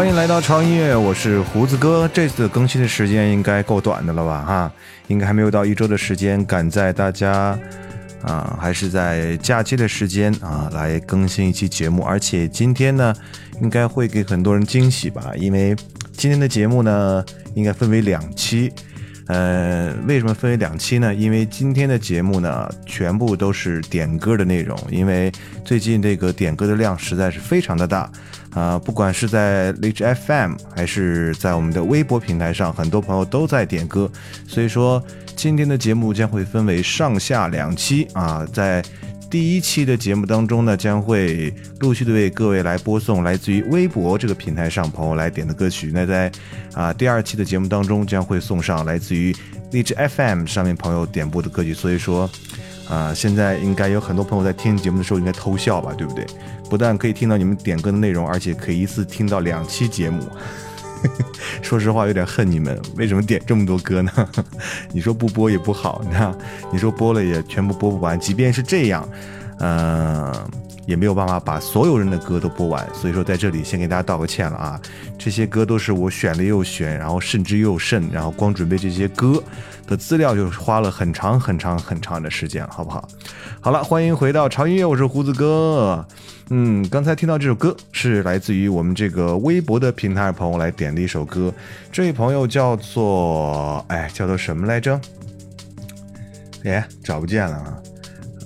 欢迎来到超音乐，我是胡子哥。这次更新的时间应该够短的了吧？哈，应该还没有到一周的时间，赶在大家啊，还是在假期的时间啊，来更新一期节目。而且今天呢，应该会给很多人惊喜吧？因为今天的节目呢，应该分为两期。呃，为什么分为两期呢？因为今天的节目呢，全部都是点歌的内容。因为最近这个点歌的量实在是非常的大。啊，不管是在荔枝 FM 还是在我们的微博平台上，很多朋友都在点歌，所以说今天的节目将会分为上下两期啊。在第一期的节目当中呢，将会陆续的为各位来播送来自于微博这个平台上朋友来点的歌曲。那在啊第二期的节目当中，将会送上来自于荔枝 FM 上面朋友点播的歌曲。所以说。啊，现在应该有很多朋友在听节目的时候应该偷笑吧，对不对？不但可以听到你们点歌的内容，而且可以一次听到两期节目。说实话，有点恨你们，为什么点这么多歌呢？你说不播也不好，你看，你说播了也全部播不完。即便是这样，嗯。也没有办法把所有人的歌都播完，所以说在这里先给大家道个歉了啊！这些歌都是我选了又选，然后慎之又慎，然后光准备这些歌的资料就花了很长很长很长的时间，好不好？好了，欢迎回到潮音乐，我是胡子哥。嗯，刚才听到这首歌是来自于我们这个微博的平台朋友来点的一首歌，这位朋友叫做哎叫做什么来着？哎，找不见了啊。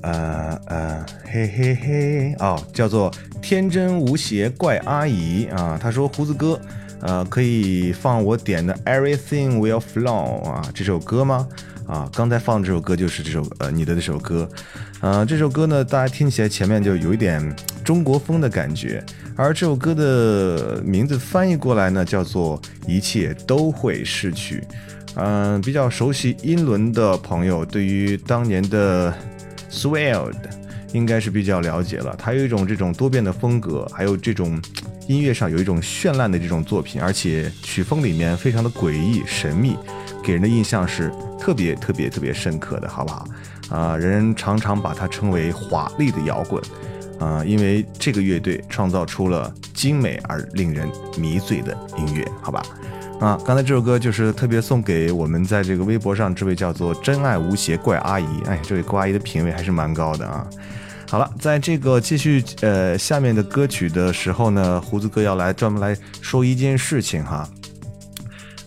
呃呃，嘿嘿嘿，哦，叫做天真无邪怪阿姨啊。他说胡子哥，呃，可以放我点的 Everything Will Flow 啊这首歌吗？啊，刚才放这首歌就是这首呃你的这首歌，呃，这首歌呢，大家听起来前面就有一点中国风的感觉，而这首歌的名字翻译过来呢，叫做一切都会逝去。嗯，比较熟悉英伦的朋友，对于当年的。Swelled 应该是比较了解了，它有一种这种多变的风格，还有这种 音乐上有一种绚烂的这种作品，而且曲风里面非常的诡异神秘，给人的印象是特别特别特别深刻的，好不好？啊，人常常把它称为华丽的摇滚，啊，因为这个乐队创造出了精美而令人迷醉的音乐，好吧？啊，刚才这首歌就是特别送给我们在这个微博上这位叫做真爱无邪怪阿姨。哎，这位怪阿姨的品味还是蛮高的啊。好了，在这个继续呃下面的歌曲的时候呢，胡子哥要来专门来说一件事情哈。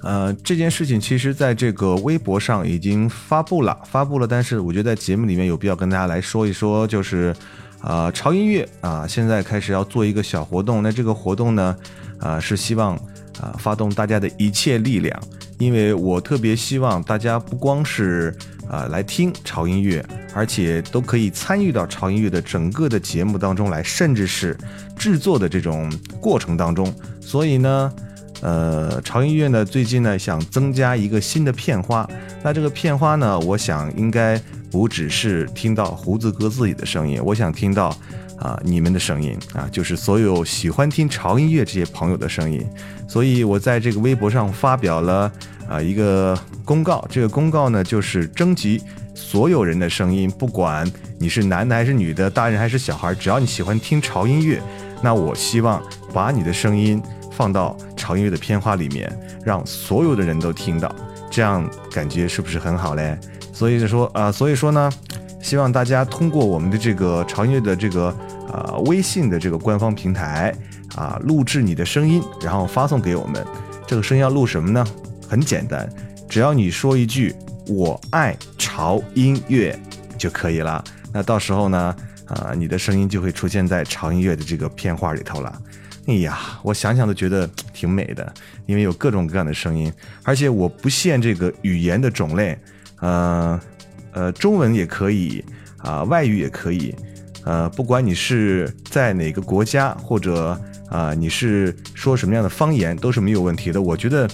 呃，这件事情其实在这个微博上已经发布了，发布了，但是我觉得在节目里面有必要跟大家来说一说，就是啊，潮音乐啊，现在开始要做一个小活动，那这个活动呢，啊，是希望。啊！发动大家的一切力量，因为我特别希望大家不光是啊来听潮音乐，而且都可以参与到潮音乐的整个的节目当中来，甚至是制作的这种过程当中。所以呢，呃，潮音乐呢最近呢想增加一个新的片花，那这个片花呢，我想应该不只是听到胡子哥自己的声音，我想听到。啊，你们的声音啊，就是所有喜欢听潮音乐这些朋友的声音，所以我在这个微博上发表了啊一个公告，这个公告呢就是征集所有人的声音，不管你是男的还是女的，大人还是小孩，只要你喜欢听潮音乐，那我希望把你的声音放到潮音乐的片花里面，让所有的人都听到，这样感觉是不是很好嘞？所以说啊，所以说呢。希望大家通过我们的这个潮音乐的这个呃微信的这个官方平台啊，录制你的声音，然后发送给我们。这个声音要录什么呢？很简单，只要你说一句“我爱潮音乐”就可以了。那到时候呢，啊，你的声音就会出现在潮音乐的这个片花里头了。哎呀，我想想都觉得挺美的，因为有各种各样的声音，而且我不限这个语言的种类，嗯。呃，中文也可以啊，外语也可以，呃，不管你是在哪个国家，或者啊，你是说什么样的方言，都是没有问题的。我觉得，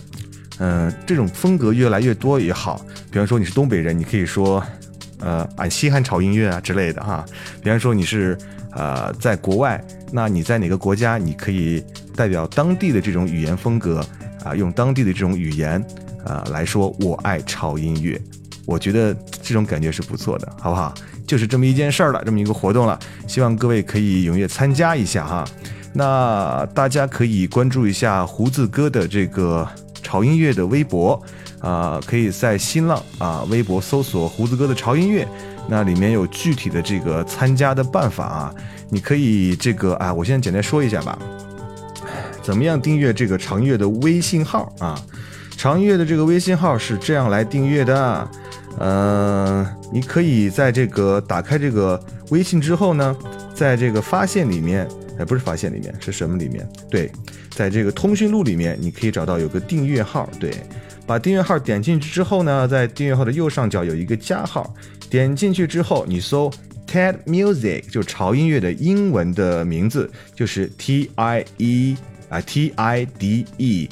嗯，这种风格越来越多也好。比方说你是东北人，你可以说，呃，俺稀罕潮音乐啊之类的哈。比方说你是呃在国外，那你在哪个国家，你可以代表当地的这种语言风格啊，用当地的这种语言啊来说，我爱潮音乐。我觉得这种感觉是不错的，好不好？就是这么一件事儿了，这么一个活动了，希望各位可以踊跃参加一下哈。那大家可以关注一下胡子哥的这个潮音乐的微博啊，可以在新浪啊微博搜索胡子哥的潮音乐，那里面有具体的这个参加的办法啊，你可以这个啊，我现在简单说一下吧，怎么样订阅这个长音乐的微信号啊？长音乐的这个微信号是这样来订阅的，呃，你可以在这个打开这个微信之后呢，在这个发现里面。哎，不是发现里面是什么里面？对，在这个通讯录里面，你可以找到有个订阅号。对，把订阅号点进去之后呢，在订阅号的右上角有一个加号，点进去之后，你搜 TED Music，就潮音乐的英文的名字，就是 T I E 啊 T I D E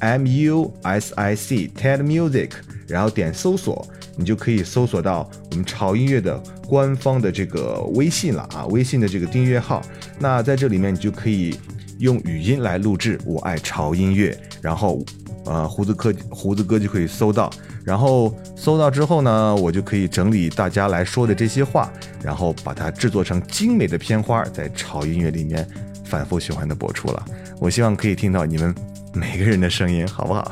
M U S I C TED Music，然后点搜索。你就可以搜索到我们潮音乐的官方的这个微信了啊，微信的这个订阅号。那在这里面，你就可以用语音来录制“我爱潮音乐”，然后，呃，胡子哥胡子哥就可以搜到。然后搜到之后呢，我就可以整理大家来说的这些话，然后把它制作成精美的片花，在潮音乐里面反复循环的播出了。我希望可以听到你们每个人的声音，好不好？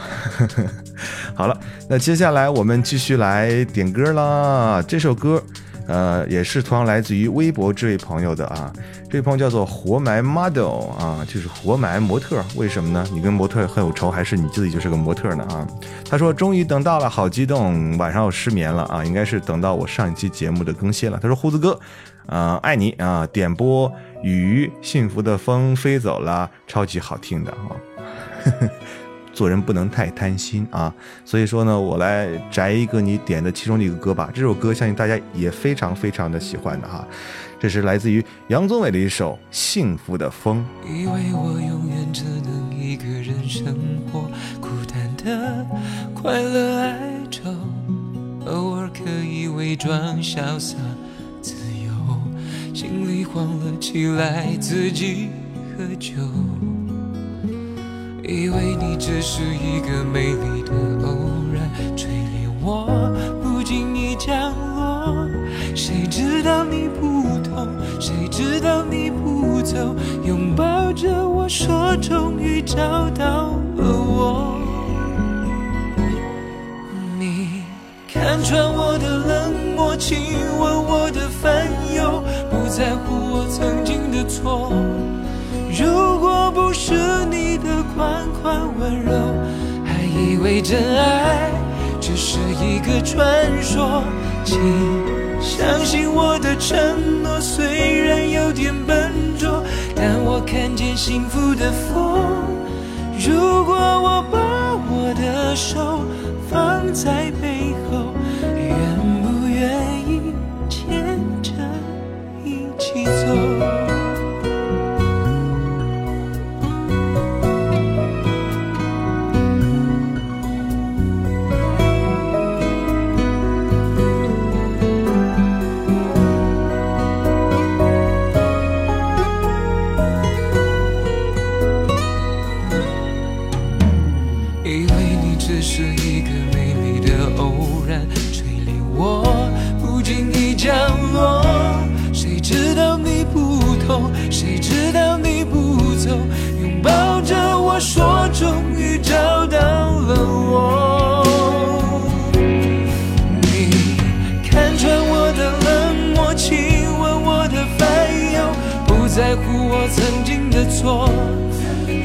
好了，那接下来我们继续来点歌啦。这首歌，呃，也是同样来自于微博这位朋友的啊。这位朋友叫做活埋 model 啊，就是活埋模特。为什么呢？你跟模特很有仇，还是你自己就是个模特呢？啊，他说终于等到了，好激动，晚上我失眠了啊。应该是等到我上一期节目的更新了。他说胡子哥，啊，爱你啊，点播雨，幸福的风飞走了，超级好听的啊。做人不能太贪心啊，所以说呢，我来摘一个你点的其中的一个歌吧。这首歌相信大家也非常非常的喜欢的哈，这是来自于杨宗纬的一首《幸福的风》。以为我永远只能一个人生活，孤单的快乐哀愁，偶尔可以伪装潇洒自由，心里慌了起来，自己喝酒。以为你只是一个美丽的偶然，吹离我不经意降落。谁知道你不同，谁知道你不走，拥抱着我说终于找到了我。你看穿我的冷漠，亲吻我的烦忧，不在乎我曾经的错。如果不是你的款款温柔，还以为真爱只是一个传说。请相信我的承诺，虽然有点笨拙，但我看见幸福的风。如果我把我的手放在背后，降落，谁知道你不同，谁知道你不走，拥抱着我说终于找到了我。你看穿我的冷漠，亲吻我的烦忧，不在乎我曾经的错。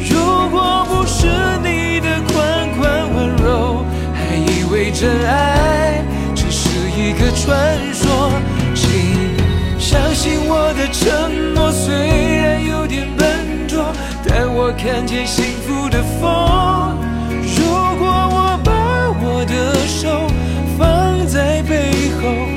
如果不是你的款款温柔，还以为真爱只是一个传说。承诺虽然有点笨拙但我看见幸福的风如果我把我的手放在背后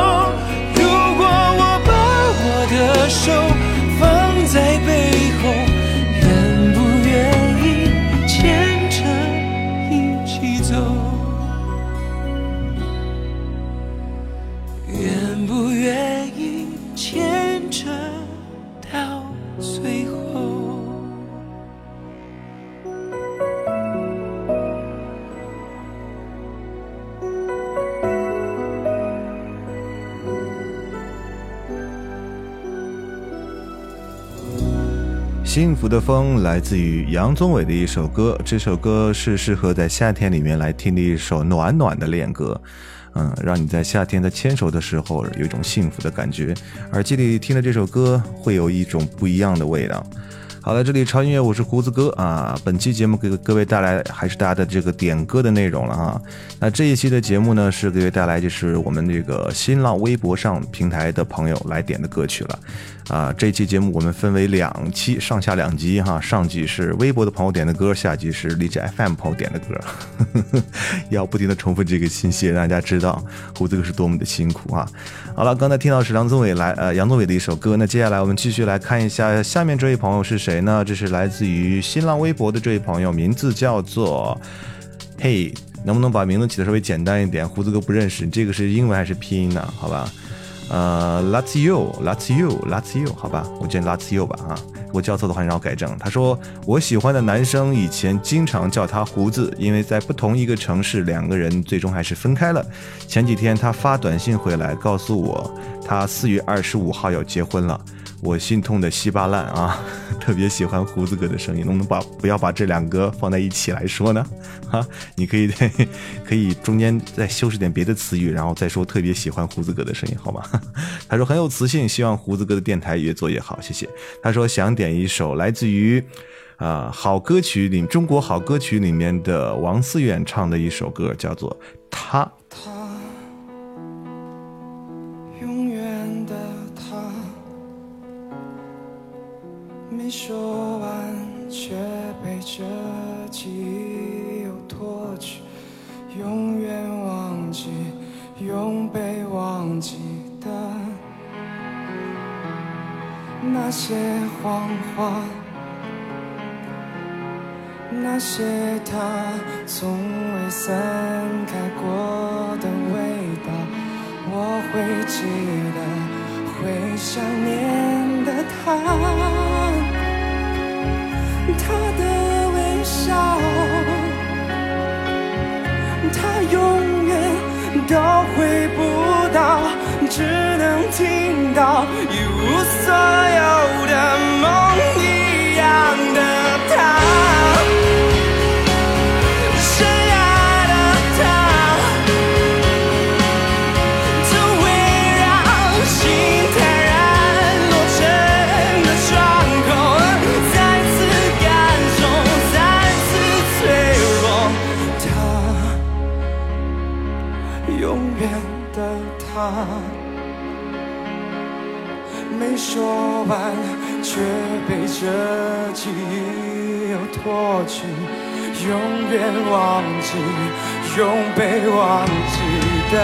的风来自于杨宗纬的一首歌，这首歌是适合在夏天里面来听的一首暖暖的恋歌，嗯，让你在夏天在牵手的时候有一种幸福的感觉，耳机里听的这首歌会有一种不一样的味道。好了，这里超音乐，我是胡子哥啊。本期节目给各位带来还是大家的这个点歌的内容了哈。那这一期的节目呢，是给各位带来就是我们这个新浪微博上平台的朋友来点的歌曲了。啊，这期节目我们分为两期，上下两集哈。上集是微博的朋友点的歌，下集是荔枝 FM 朋友点的歌。要不停的重复这个信息，让大家知道胡子哥是多么的辛苦啊。好了，刚才听到是梁宗伟来呃杨宗伟的一首歌，那接下来我们继续来看一下下面这位朋友是谁呢？这是来自于新浪微博的这位朋友，名字叫做嘿，能不能把名字起的稍微简单一点？胡子哥不认识，这个是英文还是拼音呢？好吧。呃，Let's you，Let's you，Let's you，好吧，我叫你 let's you 吧啊，我叫错的话，你让我改正。他说我喜欢的男生以前经常叫他胡子，因为在不同一个城市，两个人最终还是分开了。前几天他发短信回来告诉我，他四月二十五号要结婚了。我心痛的稀巴烂啊！特别喜欢胡子哥的声音，能不能把不要把这两个放在一起来说呢？哈，你可以 可以中间再修饰点别的词语，然后再说特别喜欢胡子哥的声音，好吗？他说很有磁性，希望胡子哥的电台越做越好，谢谢。他说想点一首来自于啊、好歌曲里中国好歌曲里面的王思远唱的一首歌，叫做《他》。说完却被这记忆又夺去，永远忘记，永被忘记的那些谎话。那些他从未散开过的味道，我会记得，会想念的他，他的微笑，他永远都回不到，只能听到一无所这记忆又夺去。永远忘记，永被忘记的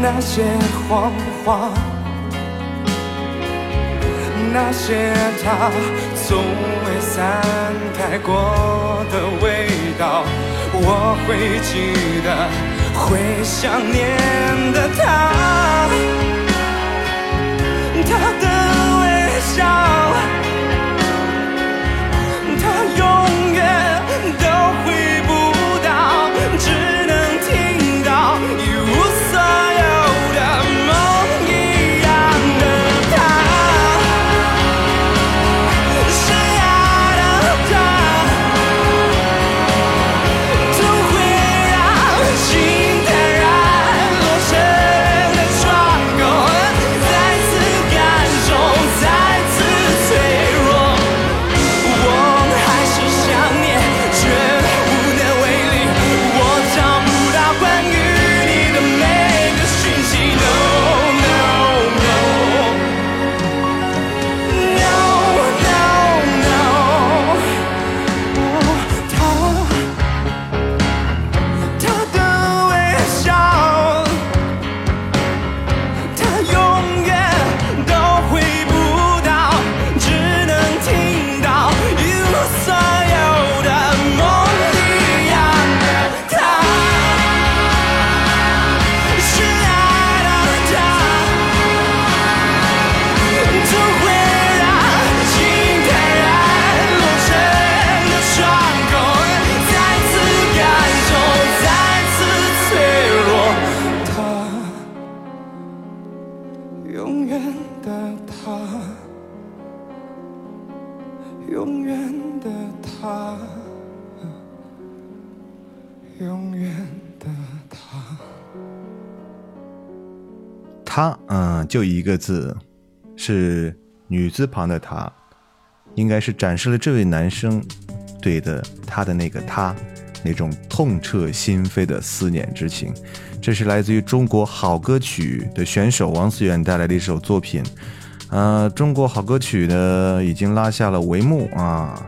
那些谎话，那些他从未散开过的味道，我会记得，会想念的，他微就一个字，是女字旁的他，应该是展示了这位男生对的他的那个他那种痛彻心扉的思念之情。这是来自于中国好歌曲的选手王思远带来的一首作品。呃，中国好歌曲呢已经拉下了帷幕啊。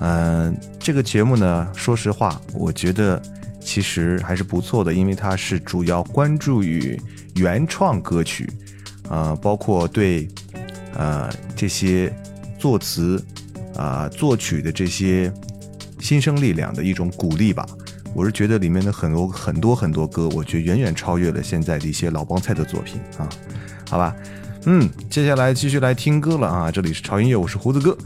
嗯，这个节目呢，说实话，我觉得其实还是不错的，因为它是主要关注于原创歌曲，啊，包括对，呃，这些作词啊、作曲的这些新生力量的一种鼓励吧。我是觉得里面的很多很多很多歌，我觉得远远超越了现在的一些老帮菜的作品啊，好吧，嗯，接下来继续来听歌了啊，这里是潮音乐，我是胡子哥。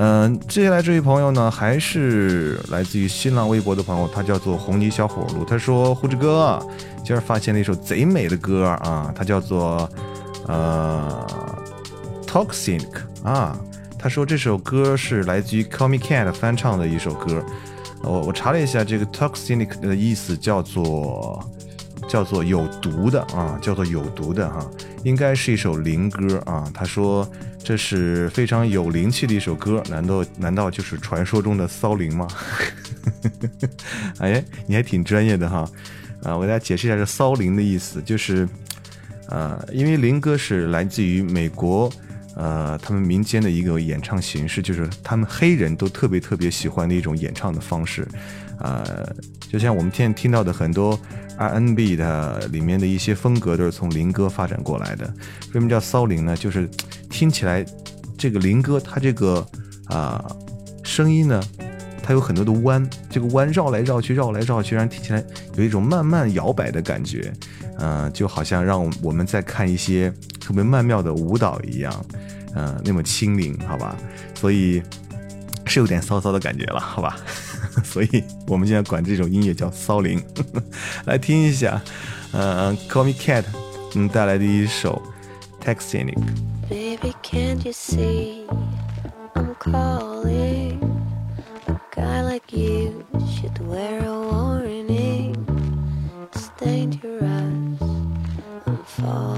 嗯，接下来这位朋友呢，还是来自于新浪微博的朋友，他叫做红泥小火炉。他说：“胡子哥，今儿发现了一首贼美的歌啊，它叫做呃 Toxic 啊。他说这首歌是来自于 Call Me Cat 翻唱的一首歌。我我查了一下，这个 Toxic 的意思叫做叫做有毒的啊，叫做有毒的哈、应该是一首灵歌啊。他说这是非常有灵气的一首歌，难道难道就是传说中的骚灵吗？哎，你还挺专业的哈。啊，我给大家解释一下这骚灵的意思，就是呃，因为林歌是来自于美国。呃，他们民间的一个演唱形式，就是他们黑人都特别特别喜欢的一种演唱的方式，呃，就像我们现在听到的很多 R&B 的里面的一些风格，都是从林歌发展过来的。为什么叫骚灵呢？就是听起来这个林歌它这个啊、声音呢，它有很多的弯，这个弯绕来绕去，绕来绕去，让人听起来有一种慢慢摇摆的感觉，嗯、就好像让我们在看一些特别曼妙的舞蹈一样。嗯，那么轻灵，好吧，所以是有点骚骚的感觉了，好吧，所以我们现在管这种音乐叫骚灵。来听一下，呃，Call Me Cat，嗯，带来的一首 Texanic。Baby, can't you see I'm calling? A guy like you should wear a warning. It's dangerous. fall.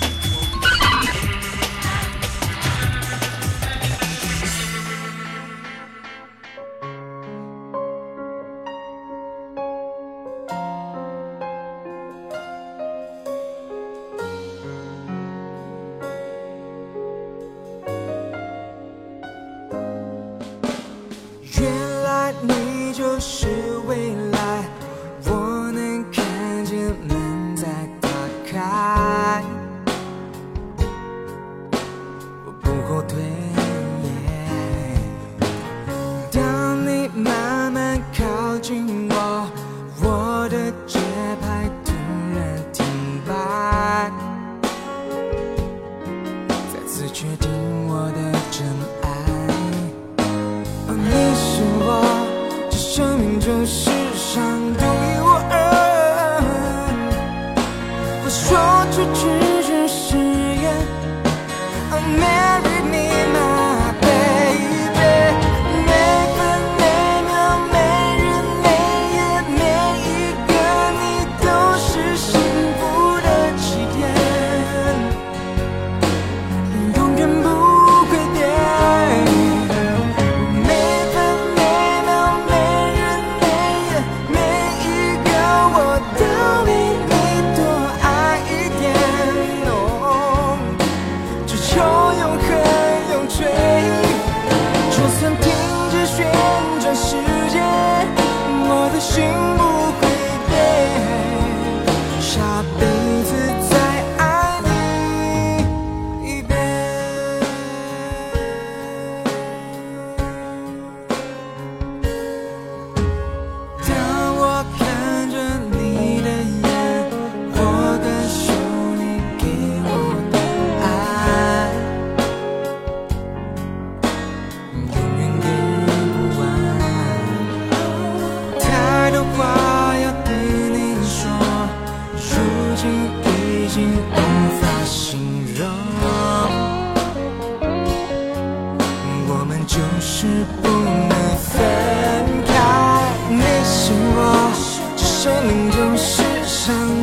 isang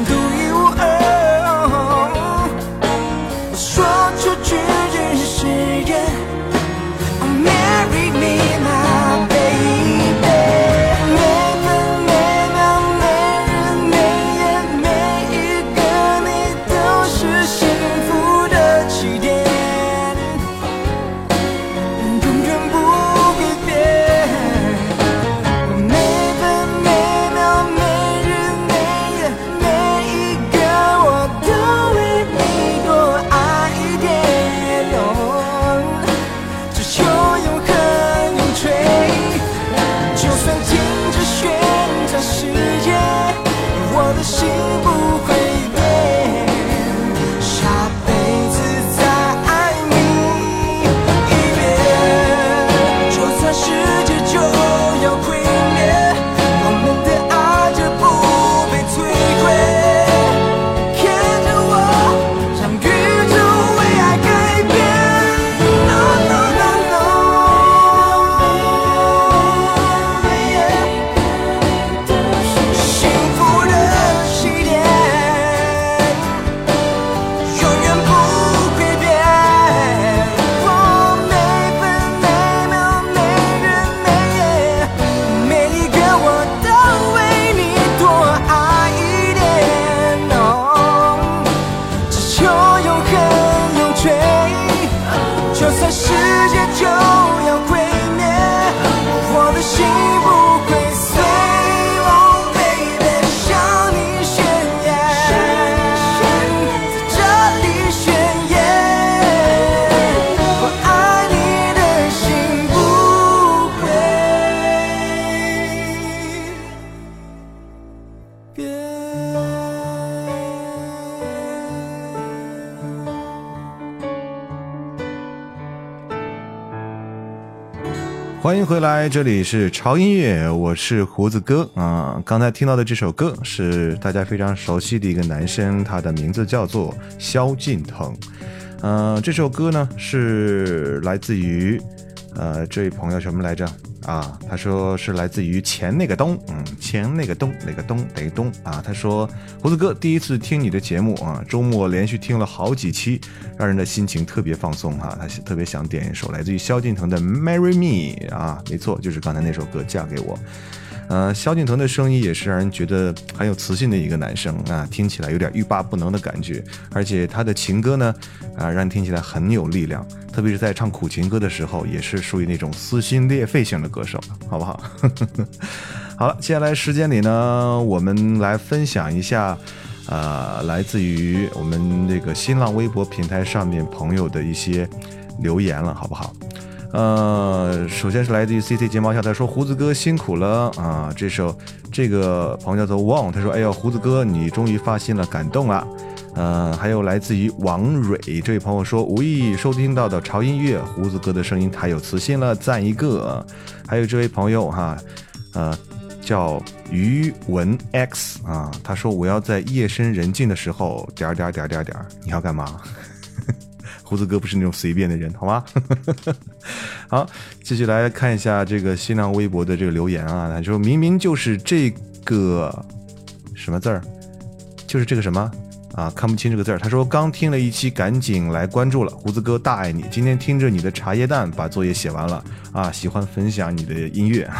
欢迎回来，这里是潮音乐，我是胡子哥啊、刚才听到的这首歌是大家非常熟悉的一个男生，他的名字叫做萧敬腾。嗯，这首歌呢是来自于呃这位朋友什么来着啊？他说是来自于前那个东，嗯，前那个东哪个东哪个东啊？他说胡子哥第一次听你的节目啊，周末连续听了好几期，让人的心情特别放松哈、他特别想点一首来自于萧敬腾的《Marry Me》啊，没错，就是刚才那首歌《嫁给我》。呃，萧敬腾的声音也是让人觉得很有磁性的一个男生啊，听起来有点欲罢不能的感觉，而且他的情歌呢，啊，让人听起来很有力量，特别是在唱苦情歌的时候，也是属于那种撕心裂肺型的歌手，好不好？好了，接下来时间里呢，我们来分享一下，呃，来自于我们这个新浪微博平台上面朋友的一些留言了，好不好？呃，首先是来自于 CC 睫毛笑，他说胡子哥辛苦了啊！这首这个朋友叫做 Wang，他说哎呦胡子哥你终于发新了，感动了。呃，还有来自于王蕊这位朋友说无意收听到的潮音乐，胡子哥的声音太有磁性了，赞一个。还有这位朋友哈，呃，叫于文 X 啊，他说我要在夜深人静的时候点点点点点，你要干嘛？胡子哥不是那种随便的人，好吗？好，继续来看一下这个新浪微博的这个留言啊，他说明明就是这个什么字儿，就是这个什么啊，看不清这个字儿。他说刚听了一期，赶紧来关注了。胡子哥大爱你，今天听着你的茶叶蛋，把作业写完了啊，喜欢分享你的音乐。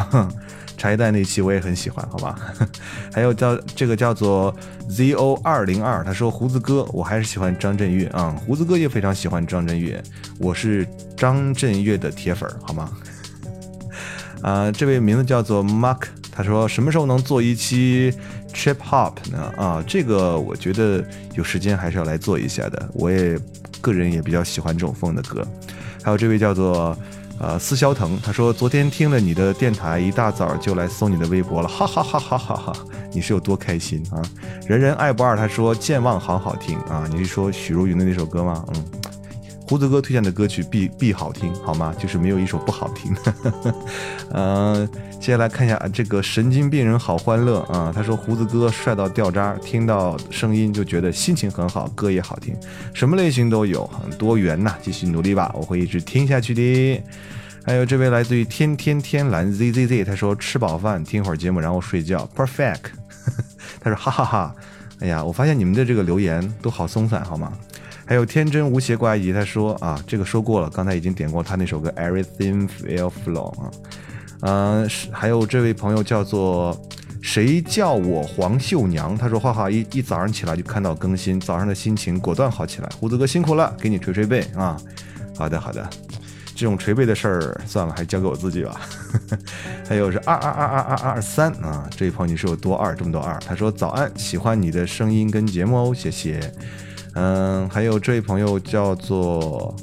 茶叶蛋那期我也很喜欢，好吧？还有叫这个叫做 ZO 二零二，他说胡子哥，我还是喜欢张震岳啊、胡子哥也非常喜欢张震岳，我是张震岳的铁粉，好吗？啊、这位名字叫做 Mark，他说什么时候能做一期 Trip Hop 呢？啊，这个我觉得有时间还是要来做一下的，我也个人也比较喜欢这种风的歌。还有这位叫做呃思肖腾，他说昨天听了你的电台，一大早就来搜你的微博了，哈哈哈哈哈哈！你是有多开心啊？人人爱不二，他说健忘好好听啊，你是说许茹芸的那首歌吗？嗯。胡子哥推荐的歌曲必必好听，好吗？就是没有一首不好听。嗯、接下来看一下这个神经病人好欢乐啊，他说胡子哥帅到掉渣，听到声音就觉得心情很好，歌也好听，什么类型都有，很多元呐、继续努力吧，我会一直听下去的。还有这位来自于天天天蓝 ZZZ，他说吃饱饭听会儿节目，然后睡觉，perfect。他说哈哈哈，哎呀，我发现你们的这个留言都好松散，好吗？还有天真无邪怪异，他说啊，这个说过了，刚才已经点过他那首歌《Everything Will Flow》啊，呃，是还有这位朋友叫做谁叫我黄秀娘，他说画画一一早上起来就看到更新，早上的心情果断好起来，胡子哥辛苦了，给你捶捶背啊，好的好的，这种捶背的事儿算了，还是交给我自己吧。还有是二二二二二二三啊，这位朋友你是有多二这么多二？他说早安，喜欢你的声音跟节目哦，谢谢。嗯，还有这位朋友叫做，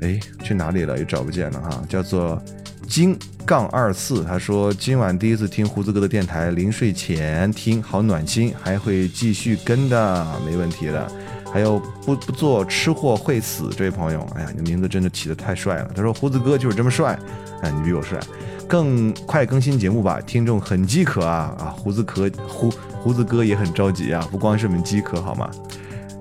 哎，去哪里了？又找不见了哈，叫做金杠二四。他说今晚第一次听胡子哥的电台，临睡前听，好暖心，还会继续跟的，没问题的。还有不不做吃货会死这位朋友，哎呀，你名字真的起得太帅了。他说胡子哥就是这么帅，哎，你比我帅。更快更新节目吧，听众很饥渴啊啊！胡子哥胡胡子哥也很着急啊，不光是我们饥渴好吗？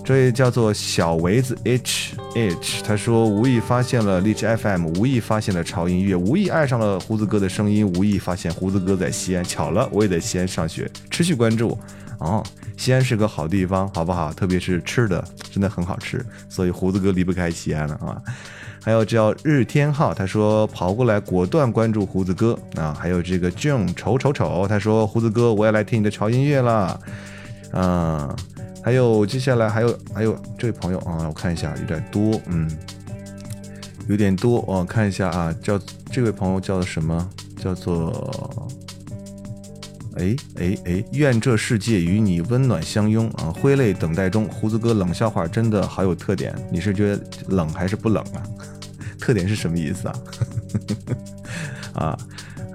这位叫做小维子 H H，他说无意发现了荔枝 FM，无意发现了潮音乐，无意爱上了胡子哥的声音，无意发现胡子哥在西安，巧了，我也在西安上学，持续关注哦。西安是个好地方，好不好？特别是吃的真的很好吃，所以胡子哥离不开西安了啊。还有叫日天浩，他说跑过来果断关注胡子哥啊。还有这个 June 丑丑丑，他说胡子哥我也来听你的潮音乐了，啊。还有接下来还有还有这位朋友啊，我看一下有点多，嗯，有点多，我看一下啊，叫这位朋友叫做什么？叫做哎哎哎，愿这世界与你温暖相拥啊！挥泪等待中，胡子哥冷笑话真的好有特点，你是觉得冷还是不冷啊？特点是什么意思啊？啊，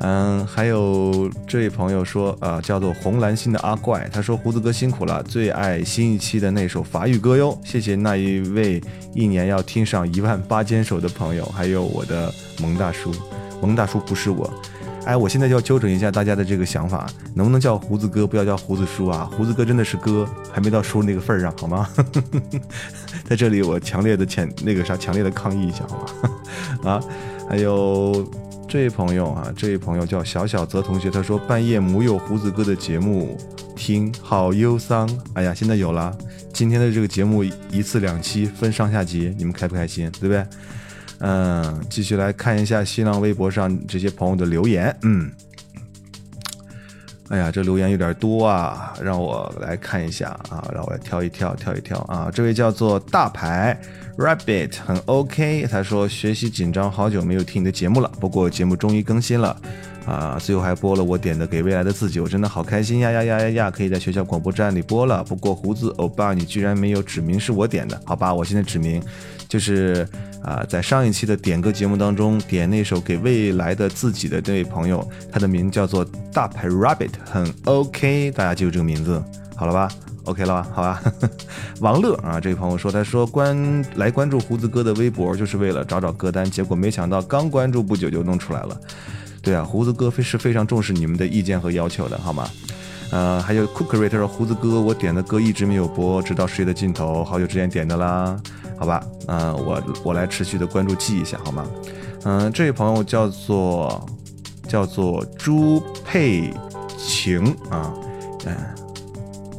嗯，还有这位朋友说，啊，叫做红蓝心的阿怪，他说胡子哥辛苦了，最爱新一期的那首法语歌哟，谢谢那一位一年要听上一万八千首的朋友，还有我的蒙大叔，蒙大叔不是我。哎，我现在就要纠正一下大家的这个想法，能不能叫胡子哥，不要叫胡子叔啊？胡子哥真的是哥，还没到叔那个份儿上，好吗？在这里我强烈的谴那个啥，强烈的抗议一下，好吗？啊，还有这位朋友啊，这位朋友叫小小泽同学，他说半夜没有胡子哥的节目听，好忧伤。哎呀，现在有了，今天的这个节目一次两期分上下集，你们开不开心？对不对？嗯，继续来看一下新浪微博上这些朋友的留言。嗯，哎呀，这留言有点多啊，让我来看一下啊，让我来挑一挑，挑一挑啊。这位叫做大牌 Rabbit 很 OK，他说学习紧张，好久没有听你的节目了，不过节目终于更新了。啊，最后还播了我点的《给未来的自己》，我真的好开心呀呀呀呀呀！可以在学校广播站里播了。不过胡子欧巴，你居然没有指明是我点的，好吧？我现在指明，就是啊，在上一期的点歌节目当中点那首《给未来的自己》的这位朋友，他的名叫做大牌 Rabbit，很 OK，大家记住这个名字，好了吧？OK 了吧？好吧。王乐啊，这位朋友说，他说关来关注胡子哥的微博就是为了找找歌单，结果没想到刚关注不久就弄出来了。对啊，胡子哥非是非常重视你们的意见和要求的，好吗？呃，还有 Cookery 他说胡子哥，我点的歌一直没有播，直到世界的尽头，好久之前点的啦，好吧？嗯、我我来持续的关注记一下，好吗？嗯、这位朋友叫做叫做朱佩晴啊，嗯、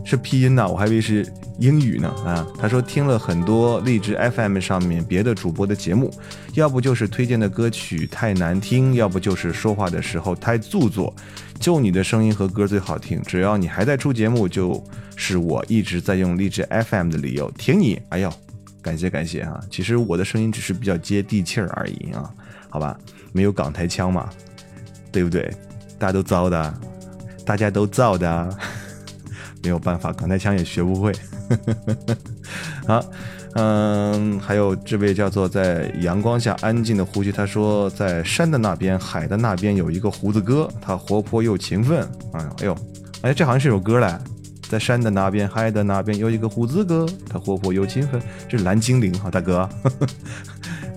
是拼音呐，我还以为是英语呢啊。他说听了很多荔枝 FM 上面别的主播的节目，要不就是推荐的歌曲太难听，要不就是说话的时候太做作，就你的声音和歌最好听。只要你还在出节目，就是我一直在用荔枝 FM 的理由。挺你，哎呦，感谢感谢啊！其实我的声音只是比较接地气儿而已啊，好吧，没有港台腔嘛，对不对？大家都糟的，大家都造的。没有办法，港台腔也学不会。好，嗯，还有这位叫做在阳光下安静的呼吸，他说在山的那边，海的那边有一个胡子哥，他活泼又勤奋。啊，哎呦，哎，这好像是首歌嘞。在山的那边，海的那边有一个胡子哥，他活泼又勤奋。这是蓝精灵哈，大哥。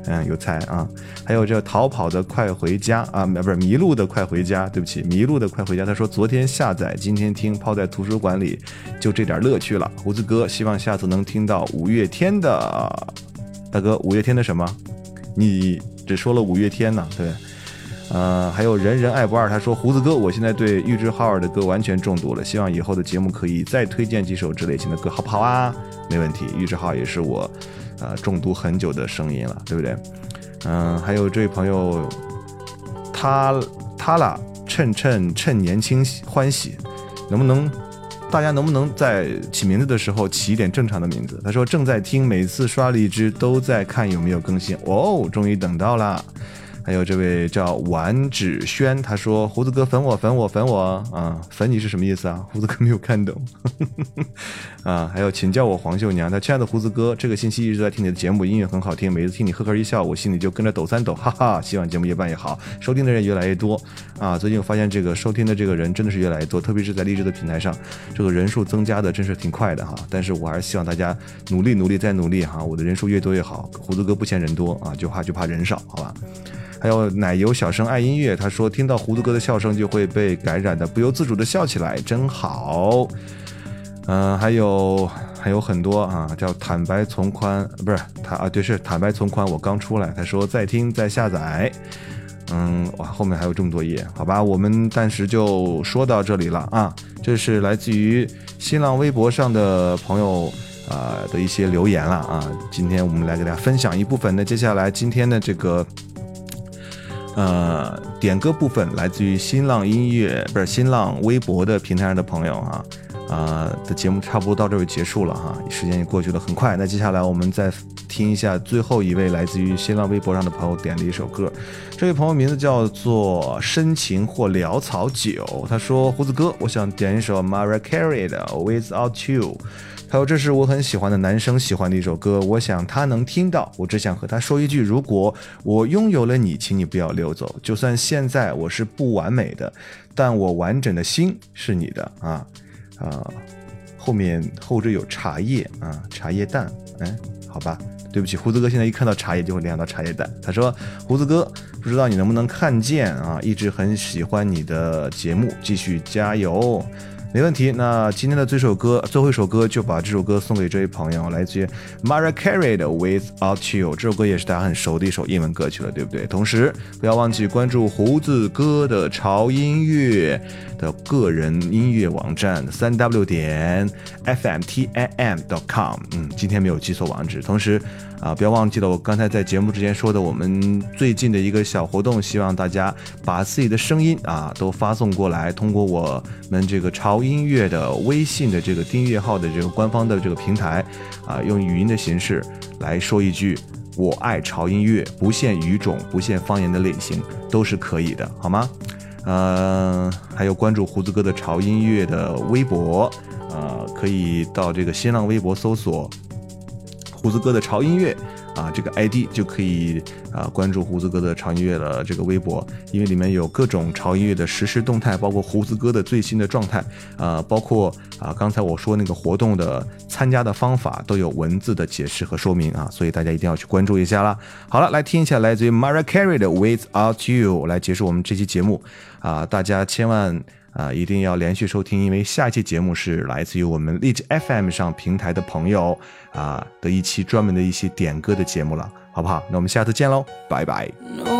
嗯，有才啊！还有这逃跑的快回家啊，不是迷路的快回家，对不起，迷路的快回家。他说昨天下载，今天听，泡在图书馆里，就这点乐趣了。胡子哥，希望下次能听到五月天的。大哥，五月天的什么？你只说了五月天呢，对。呃，还有人人爱不二，他说胡子哥，我现在对玉置浩二的歌完全中毒了，希望以后的节目可以再推荐几首这类型的歌，好不好啊？没问题，玉置浩也是我。呃，中毒很久的声音了，对不对？嗯、还有这位朋友，他他啦，趁趁趁年轻欢喜，能不能大家能不能在起名字的时候起一点正常的名字？他说正在听，每次刷荔枝都在看有没有更新。哦，终于等到了。还有这位叫婉芷轩，他说胡子哥粉我粉我粉我啊，粉你是什么意思啊？胡子哥没有看懂 啊。还有请叫我黄秀娘，他亲爱的胡子哥，这个星期一直在听你的节目，音乐很好听，每次听你呵呵一笑，我心里就跟着抖三抖，哈哈。希望节目越办越好，收听的人越来越多啊。最近我发现这个收听的这个人真的是越来越多，特别是在励志的平台上，这个人数增加的真是挺快的哈。但是我还是希望大家努力努力再努力哈，我的人数越多越好。胡子哥不嫌人多啊，就怕就怕人少，好吧？还有奶油小生爱音乐，他说听到胡子哥的笑声就会被感染的，不由自主的笑起来，真好。嗯、还有还有很多啊，叫坦白从宽，不是他啊，对，是坦白从宽。我刚出来，他说在听在下载。嗯，哇，后面还有这么多页，好吧，我们暂时就说到这里了啊。这是来自于新浪微博上的朋友啊、的一些留言了啊。今天我们来给大家分享一部分。那接下来今天的这个。呃，点歌部分来自于新浪音乐，不是新浪微博的平台上的朋友哈，啊、的节目差不多到这就结束了哈，时间也过去的很快。那接下来我们再听一下最后一位来自于新浪微博上的朋友点的一首歌，这位朋友名字叫做深情或潦草酒，他说胡子哥，我想点一首 Mariah Carey 的 Without You。还有，这是我很喜欢的男生喜欢的一首歌，我想他能听到。我只想和他说一句：如果我拥有了你，请你不要溜走。就算现在我是不完美的，但我完整的心是你的啊啊！后面后缀有茶叶啊，茶叶蛋，嗯，好吧，对不起，胡子哥现在一看到茶叶就会联想到茶叶蛋。他说：“胡子哥，不知道你能不能看见啊？一直很喜欢你的节目，继续加油。”没问题，那今天的这首歌，最后一首歌就把这首歌送给这位朋友，来自于 Mariah Carey 的 Without You。这首歌也是大家很熟的一首英文歌曲了，对不对？同时不要忘记关注胡子哥的潮音乐的个人音乐网站三 w 点 FMTI M dot com。嗯，今天没有记错网址。同时啊，不要忘记了我刚才在节目之前说的，我们最近的一个小活动，希望大家把自己的声音啊都发送过来，通过我们这个潮音乐的微信的这个订阅号的这个官方的这个平台啊，用语音的形式来说一句“我爱潮音乐”，不限语种，不限方言的类型，都是可以的，好吗？呃，还有关注胡子哥的潮音乐的微博，呃，可以到这个新浪微博搜索胡子哥的潮音乐啊，这个 ID 就可以啊关注胡子哥的潮音乐的这个微博，因为里面有各种潮音乐的实时动态，包括胡子哥的最新的状态，啊，包括啊刚才我说那个活动的参加的方法都有文字的解释和说明啊，所以大家一定要去关注一下啦。好了，来听一下来自于 Maria Carey 的 Without You 来结束我们这期节目啊，大家千万。啊，一定要连续收听，因为下一期节目是来自于我们荔枝 FM 上平台的朋友啊的一期专门的一些点歌的节目了，好不好？那我们下次见喽，拜拜。